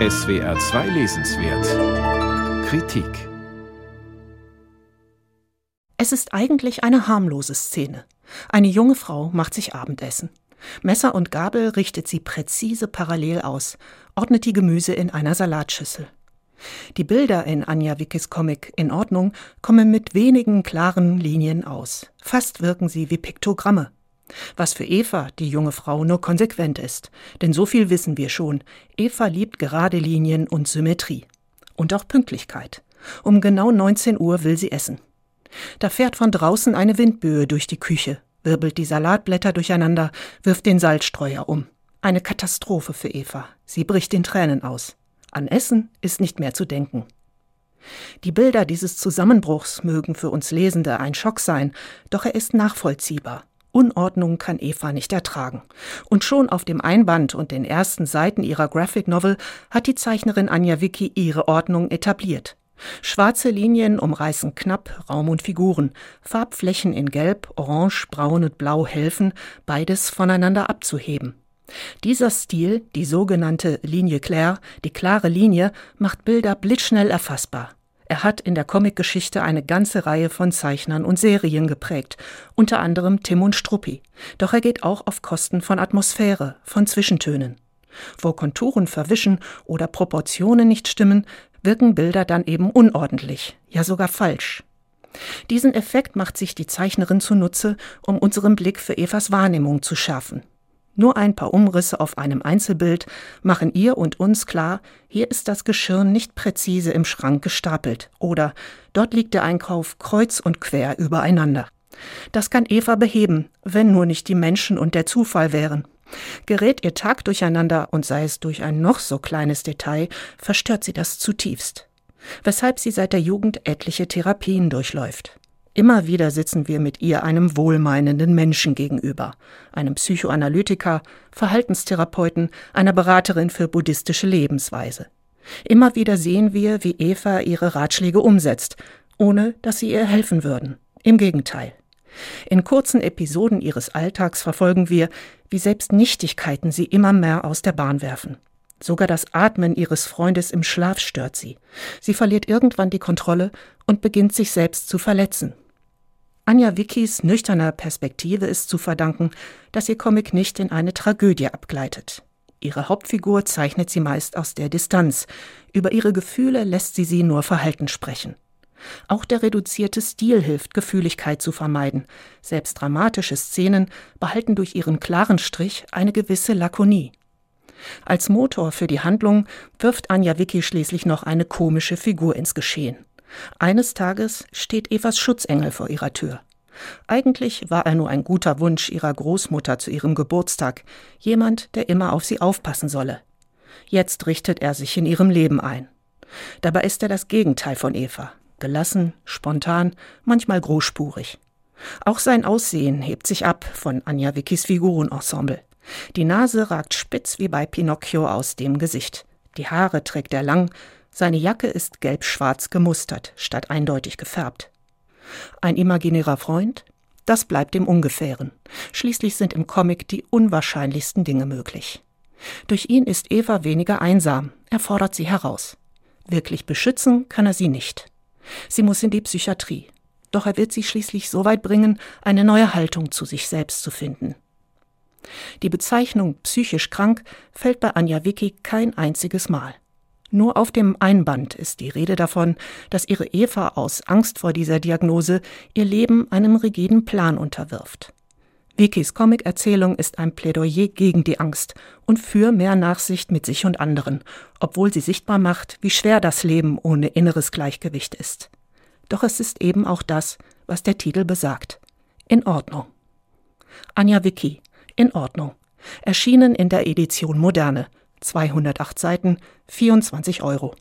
SWR 2 Lesenswert Kritik Es ist eigentlich eine harmlose Szene. Eine junge Frau macht sich Abendessen. Messer und Gabel richtet sie präzise parallel aus, ordnet die Gemüse in einer Salatschüssel. Die Bilder in Anja Wickes Comic In Ordnung kommen mit wenigen klaren Linien aus. Fast wirken sie wie Piktogramme. Was für Eva, die junge Frau, nur konsequent ist. Denn so viel wissen wir schon. Eva liebt gerade Linien und Symmetrie. Und auch Pünktlichkeit. Um genau 19 Uhr will sie essen. Da fährt von draußen eine Windböe durch die Küche, wirbelt die Salatblätter durcheinander, wirft den Salzstreuer um. Eine Katastrophe für Eva. Sie bricht in Tränen aus. An Essen ist nicht mehr zu denken. Die Bilder dieses Zusammenbruchs mögen für uns Lesende ein Schock sein, doch er ist nachvollziehbar. Unordnung kann Eva nicht ertragen. Und schon auf dem Einband und den ersten Seiten ihrer Graphic Novel hat die Zeichnerin Anja Vicky ihre Ordnung etabliert. Schwarze Linien umreißen knapp Raum und Figuren. Farbflächen in Gelb, Orange, Braun und Blau helfen, beides voneinander abzuheben. Dieser Stil, die sogenannte Linie claire, die klare Linie, macht Bilder blitzschnell erfassbar. Er hat in der Comicgeschichte eine ganze Reihe von Zeichnern und Serien geprägt, unter anderem Tim und Struppi. Doch er geht auch auf Kosten von Atmosphäre, von Zwischentönen. Wo Konturen verwischen oder Proportionen nicht stimmen, wirken Bilder dann eben unordentlich, ja sogar falsch. Diesen Effekt macht sich die Zeichnerin zunutze, um unseren Blick für Evas Wahrnehmung zu schärfen. Nur ein paar Umrisse auf einem Einzelbild machen ihr und uns klar, hier ist das Geschirr nicht präzise im Schrank gestapelt oder dort liegt der Einkauf kreuz und quer übereinander. Das kann Eva beheben, wenn nur nicht die Menschen und der Zufall wären. Gerät ihr Tag durcheinander und sei es durch ein noch so kleines Detail, verstört sie das zutiefst. Weshalb sie seit der Jugend etliche Therapien durchläuft. Immer wieder sitzen wir mit ihr einem wohlmeinenden Menschen gegenüber, einem Psychoanalytiker, Verhaltenstherapeuten, einer Beraterin für buddhistische Lebensweise. Immer wieder sehen wir, wie Eva ihre Ratschläge umsetzt, ohne dass sie ihr helfen würden. Im Gegenteil. In kurzen Episoden ihres Alltags verfolgen wir, wie selbst Nichtigkeiten sie immer mehr aus der Bahn werfen. Sogar das Atmen ihres Freundes im Schlaf stört sie. Sie verliert irgendwann die Kontrolle und beginnt sich selbst zu verletzen. Anja Wickys nüchterner Perspektive ist zu verdanken, dass ihr Comic nicht in eine Tragödie abgleitet. Ihre Hauptfigur zeichnet sie meist aus der Distanz. Über ihre Gefühle lässt sie sie nur verhalten sprechen. Auch der reduzierte Stil hilft, Gefühligkeit zu vermeiden. Selbst dramatische Szenen behalten durch ihren klaren Strich eine gewisse Lakonie. Als Motor für die Handlung wirft Anja Vicky schließlich noch eine komische Figur ins Geschehen. Eines Tages steht Evas Schutzengel vor ihrer Tür. Eigentlich war er nur ein guter Wunsch ihrer Großmutter zu ihrem Geburtstag, jemand, der immer auf sie aufpassen solle. Jetzt richtet er sich in ihrem Leben ein. Dabei ist er das Gegenteil von Eva, gelassen, spontan, manchmal großspurig. Auch sein Aussehen hebt sich ab von Anja Vickys Figurenensemble. Die Nase ragt spitz wie bei Pinocchio aus dem Gesicht. Die Haare trägt er lang, seine Jacke ist gelb-schwarz gemustert, statt eindeutig gefärbt. Ein imaginärer Freund? Das bleibt im Ungefähren. Schließlich sind im Comic die unwahrscheinlichsten Dinge möglich. Durch ihn ist Eva weniger einsam, er fordert sie heraus. Wirklich beschützen kann er sie nicht. Sie muss in die Psychiatrie. Doch er wird sie schließlich so weit bringen, eine neue Haltung zu sich selbst zu finden. Die Bezeichnung psychisch krank fällt bei Anja Vicky kein einziges Mal. Nur auf dem Einband ist die Rede davon, dass ihre Eva aus Angst vor dieser Diagnose ihr Leben einem rigiden Plan unterwirft. Vikis Comic-Erzählung ist ein Plädoyer gegen die Angst und für mehr Nachsicht mit sich und anderen, obwohl sie sichtbar macht, wie schwer das Leben ohne inneres Gleichgewicht ist. Doch es ist eben auch das, was der Titel besagt. In Ordnung. Anja Vicky, in Ordnung. Erschienen in der Edition Moderne, 208 Seiten, 24 Euro.